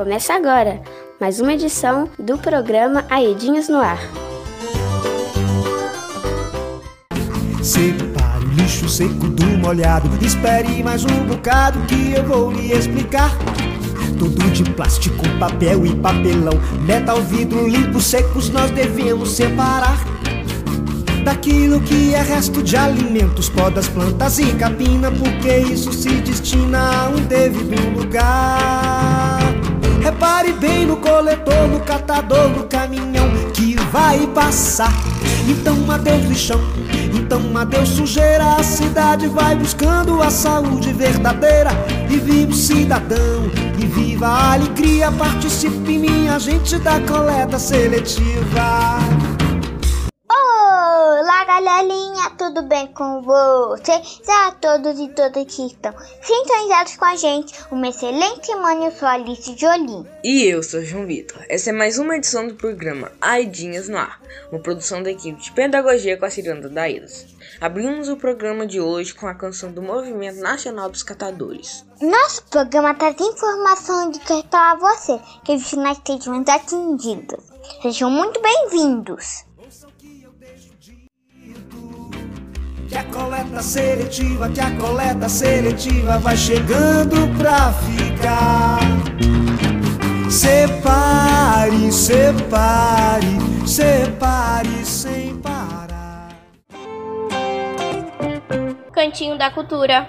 Começa agora mais uma edição do programa Aedinhos no Ar. Separe o lixo seco do molhado. Espere mais um bocado que eu vou lhe explicar. Tudo de plástico, papel e papelão. Metal, vidro, limpo, secos nós devemos separar. Daquilo que é resto de alimentos, podas, plantas e capina, porque isso se destina a um devido lugar. Repare bem no coletor, no catador, no caminhão que vai passar. Então adeus lixão, então adeus sujeira. A cidade vai buscando a saúde verdadeira. E viva o cidadão, e viva a alegria. Participe, minha gente, da coleta seletiva. Galerinha, tudo bem com vocês? A todos e todas que estão sintonizados com a gente, uma excelente semana. Eu sou Alice Jolim. E eu sou João Vitor. Essa é mais uma edição do programa Aidinhas no Ar, uma produção da equipe de pedagogia com a Ciranda da Ilhas. Abrimos o programa de hoje com a canção do Movimento Nacional dos Catadores. Nosso programa traz informação de que para você que os finais estejam atingidos. Sejam muito bem-vindos. Que a coleta seletiva, que a coleta seletiva vai chegando pra ficar. Separe, separe, separe sem parar. Cantinho da Cultura.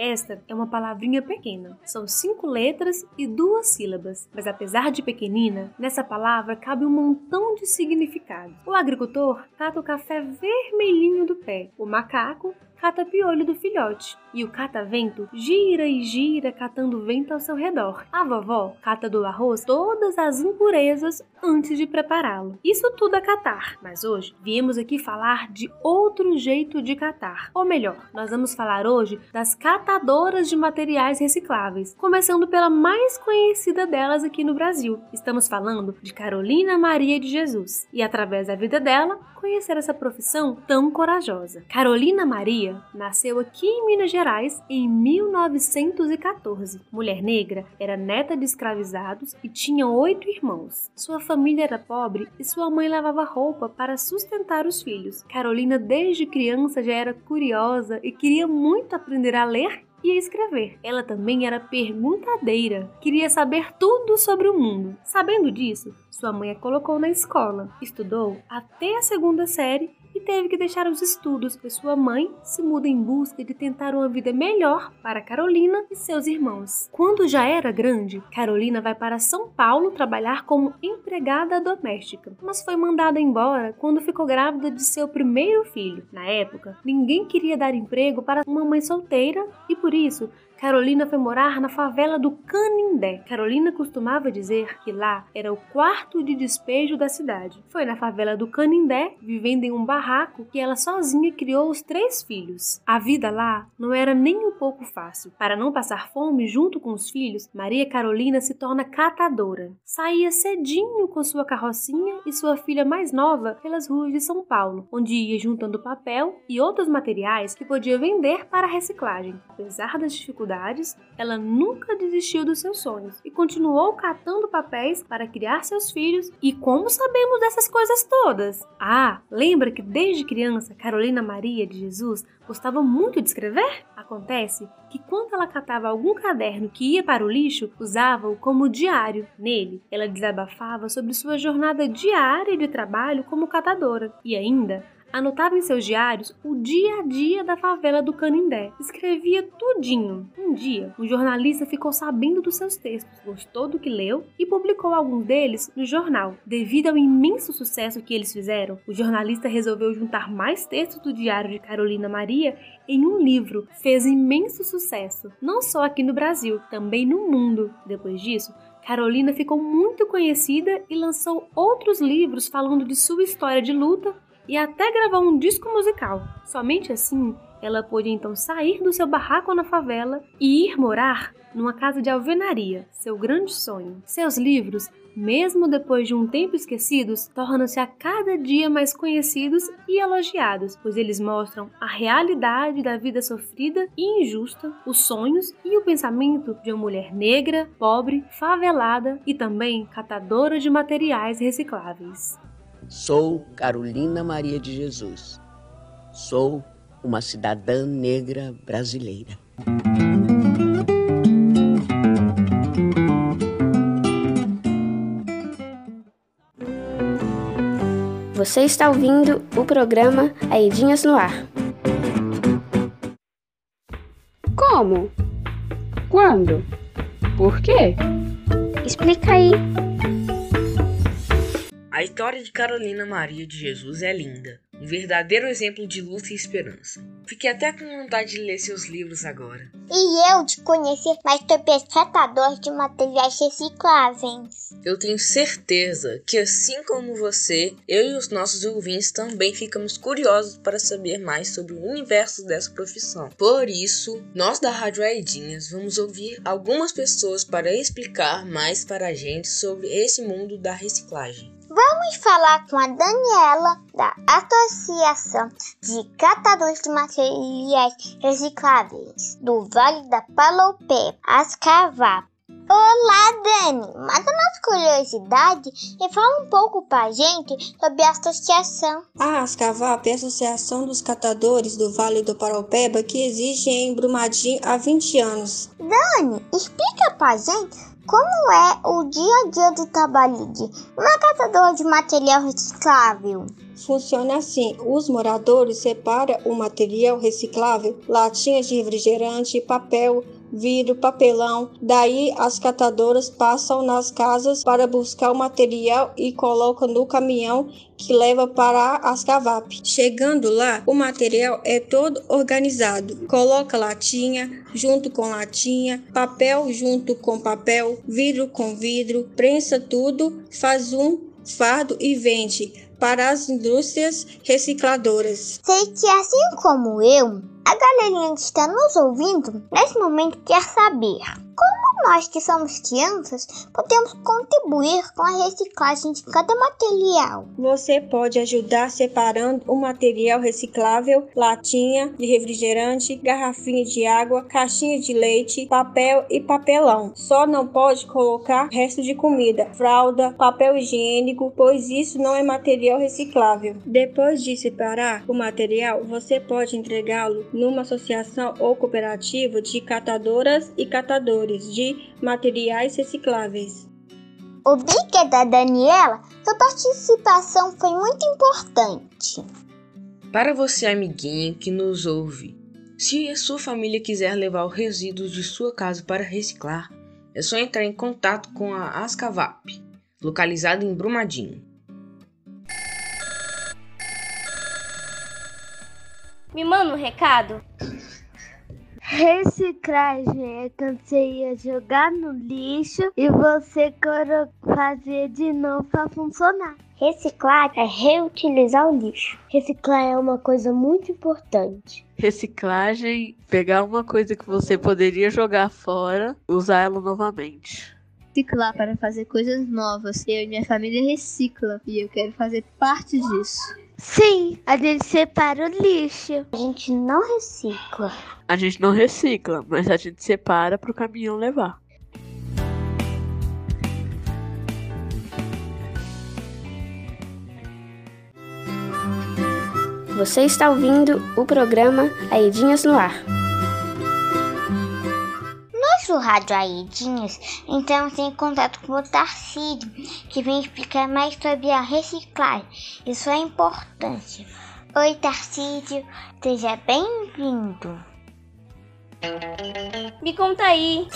Esta é uma palavrinha pequena. São cinco letras e duas sílabas. Mas apesar de pequenina, nessa palavra cabe um montão de significado. O agricultor cata o café vermelhinho do pé. O macaco cata piolho do filhote. E o catavento gira e gira catando vento ao seu redor. A vovó cata do arroz todas as impurezas antes de prepará-lo. Isso tudo é catar, mas hoje viemos aqui falar de outro jeito de catar. Ou melhor, nós vamos falar hoje das catadoras de materiais recicláveis, começando pela mais conhecida delas aqui no Brasil. Estamos falando de Carolina Maria de Jesus. E através da vida dela, conhecer essa profissão tão corajosa. Carolina Maria nasceu aqui em Minas Gerais em 1914. Mulher negra, era neta de escravizados e tinha oito irmãos. Sua família era pobre e sua mãe lavava roupa para sustentar os filhos. Carolina, desde criança, já era curiosa e queria muito aprender a ler e a escrever. Ela também era perguntadeira, queria saber tudo sobre o mundo. Sabendo disso, sua mãe a colocou na escola. Estudou até a segunda série e teve que deixar os estudos, pois sua mãe se muda em busca de tentar uma vida melhor para Carolina e seus irmãos. Quando já era grande, Carolina vai para São Paulo trabalhar como empregada doméstica, mas foi mandada embora quando ficou grávida de seu primeiro filho. Na época, ninguém queria dar emprego para uma mãe solteira e por isso Carolina foi morar na favela do Canindé. Carolina costumava dizer que lá era o quarto de despejo da cidade. Foi na favela do Canindé, vivendo em um barraco, que ela sozinha criou os três filhos. A vida lá não era nem um pouco fácil. Para não passar fome junto com os filhos, Maria Carolina se torna catadora. Saía cedinho com sua carrocinha e sua filha mais nova pelas ruas de São Paulo, onde ia juntando papel e outros materiais que podia vender para reciclagem. Apesar das dificuldades ela nunca desistiu dos seus sonhos e continuou catando papéis para criar seus filhos. E como sabemos dessas coisas todas? Ah, lembra que desde criança Carolina Maria de Jesus gostava muito de escrever? Acontece que quando ela catava algum caderno que ia para o lixo, usava-o como diário. Nele, ela desabafava sobre sua jornada diária de trabalho como catadora e ainda Anotava em seus diários o dia a dia da favela do Canindé. Escrevia tudinho. Um dia, um jornalista ficou sabendo dos seus textos, gostou do que leu e publicou alguns deles no jornal. Devido ao imenso sucesso que eles fizeram, o jornalista resolveu juntar mais textos do diário de Carolina Maria em um livro. Fez imenso sucesso, não só aqui no Brasil, também no mundo. Depois disso, Carolina ficou muito conhecida e lançou outros livros falando de sua história de luta e até gravou um disco musical. Somente assim Ela pôde então sair do seu barraco na favela e ir morar numa casa de alvenaria, seu grande sonho. Seus livros, mesmo depois de um tempo esquecidos, tornam-se a cada dia mais conhecidos e elogiados, pois eles mostram a realidade da vida sofrida e injusta, os sonhos e o pensamento de uma mulher negra, pobre, favelada e também catadora de materiais recicláveis. Sou Carolina Maria de Jesus. Sou uma cidadã negra brasileira. Você está ouvindo o programa Aedinhas no Ar. Como? Quando? Por quê? Explica aí. A história de Carolina Maria de Jesus é linda, um verdadeiro exemplo de luta e esperança. Fiquei até com vontade de ler seus livros agora. E eu de conhecer mais catadores de materiais recicláveis. Eu tenho certeza que, assim como você, eu e os nossos ouvintes também ficamos curiosos para saber mais sobre o universo dessa profissão. Por isso, nós da Rádio Aedinhas vamos ouvir algumas pessoas para explicar mais para a gente sobre esse mundo da reciclagem. Vamos falar com a Daniela, da Associação de Catadores de Materiais Recicláveis do Vale da Palopé, Ascavá. Olá, Dani! Mata nossa curiosidade e fala um pouco pra gente sobre a associação. A Ascavap é a Associação dos Catadores do Vale do Paraupeba que existe em Brumadinho há 20 anos. Dani, explica pra gente como é o dia a dia do trabalho de uma catadora de material reciclável. Funciona assim: os moradores separam o material reciclável, latinhas de refrigerante, papel, vidro, papelão. Daí as catadoras passam nas casas para buscar o material e colocam no caminhão que leva para as cavap. Chegando lá, o material é todo organizado. Coloca latinha junto com latinha, papel junto com papel, vidro com vidro, prensa tudo, faz um fardo e vende para as indústrias recicladoras. Sei que assim como eu, a galerinha que está nos ouvindo nesse momento quer saber como nós que somos crianças podemos contribuir com a reciclagem de cada material. Você pode ajudar separando o material reciclável, latinha de refrigerante, garrafinha de água, caixinha de leite, papel e papelão. Só não pode colocar resto de comida, fralda, papel higiênico, pois isso não é material reciclável. Depois de separar o material, você pode entregá-lo numa associação ou cooperativa de catadoras e catadores de materiais recicláveis. Obrigada, Daniela. Sua participação foi muito importante. Para você, amiguinho que nos ouve, se a sua família quiser levar os resíduos de sua casa para reciclar, é só entrar em contato com a Ascavap, localizada em Brumadinho. Me manda um recado. Reciclagem é quando você ia jogar no lixo e você fazer de novo para funcionar. Reciclar é reutilizar o lixo. Reciclar é uma coisa muito importante. Reciclagem, pegar uma coisa que você poderia jogar fora, usar ela novamente. Reciclar para fazer coisas novas. Eu e minha família recicla e eu quero fazer parte disso. Sim, a gente separa o lixo. A gente não recicla. A gente não recicla, mas a gente separa para o caminhão levar. Você está ouvindo o programa Aedinhas no Ar. Nós do Rádio Aedinhas entramos em contato com o Tarcísio, que vem explicar mais sobre a reciclagem e sua importância. Oi, Tarcísio, seja bem-vindo. Me conta aí.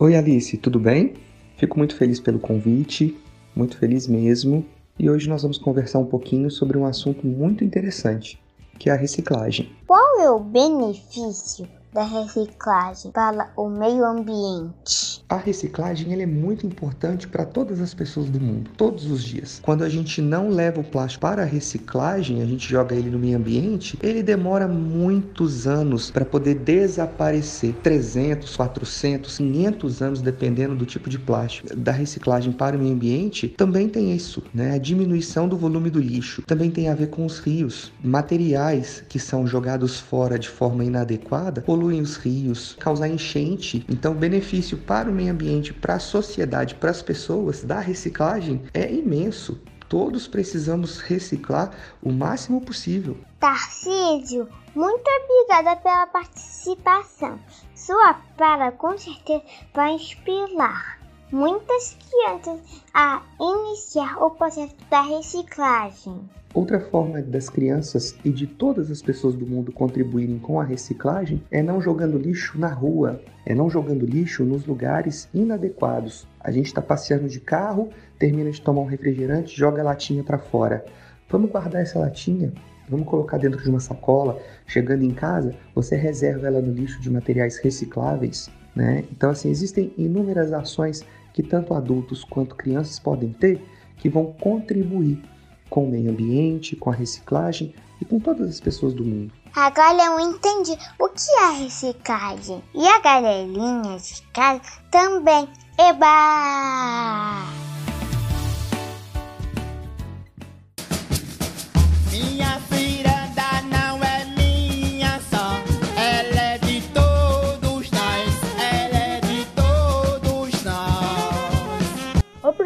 Oi, Alice, tudo bem? Fico muito feliz pelo convite, muito feliz mesmo. E hoje nós vamos conversar um pouquinho sobre um assunto muito interessante, que é a reciclagem. Qual é o benefício da reciclagem para o meio ambiente? A reciclagem é muito importante para todas as pessoas do mundo, todos os dias. Quando a gente não leva o plástico para a reciclagem, a gente joga ele no meio ambiente, ele demora muitos anos para poder desaparecer. 300, 400, 500 anos, dependendo do tipo de plástico. Da reciclagem para o meio ambiente, também tem isso, né? A diminuição do volume do lixo. Também tem a ver com os rios. Materiais que são jogados fora de forma inadequada poluem os rios, causar enchente. Então, o benefício para o meio ambiente, para a sociedade, para as pessoas da reciclagem é imenso. Todos precisamos reciclar o máximo possível. Tarcísio, muito obrigada pela participação. Sua fala com certeza vai inspirar muitas crianças a iniciar o processo da reciclagem. Outra forma das crianças e de todas as pessoas do mundo contribuírem com a reciclagem é não jogando lixo na rua, é não jogando lixo nos lugares inadequados. A gente está passeando de carro, termina de tomar um refrigerante, joga a latinha para fora. Vamos guardar essa latinha, vamos colocar dentro de uma sacola. Chegando em casa, você reserva ela no lixo de materiais recicláveis. Né? Então, assim, existem inúmeras ações que tanto adultos quanto crianças podem ter que vão contribuir com o meio ambiente, com a reciclagem e com todas as pessoas do mundo. Agora eu entendi o que é reciclagem. E a galerinha de casa também. Eba!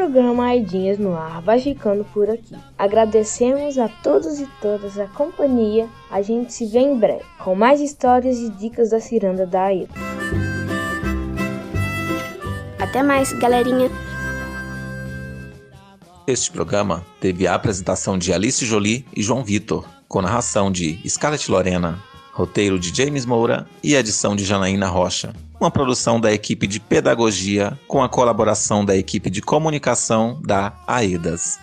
Programa Aidinhas no Ar vai ficando por aqui. Agradecemos a todos e todas a companhia. A gente se vê em breve com mais histórias e dicas da ciranda da Aida. Até mais, galerinha! Este programa teve a apresentação de Alice Jolie e João Vitor, com narração de Scarlett Lorena, roteiro de James Moura e edição de Janaína Rocha. Uma produção da equipe de pedagogia com a colaboração da equipe de comunicação da AEDAS.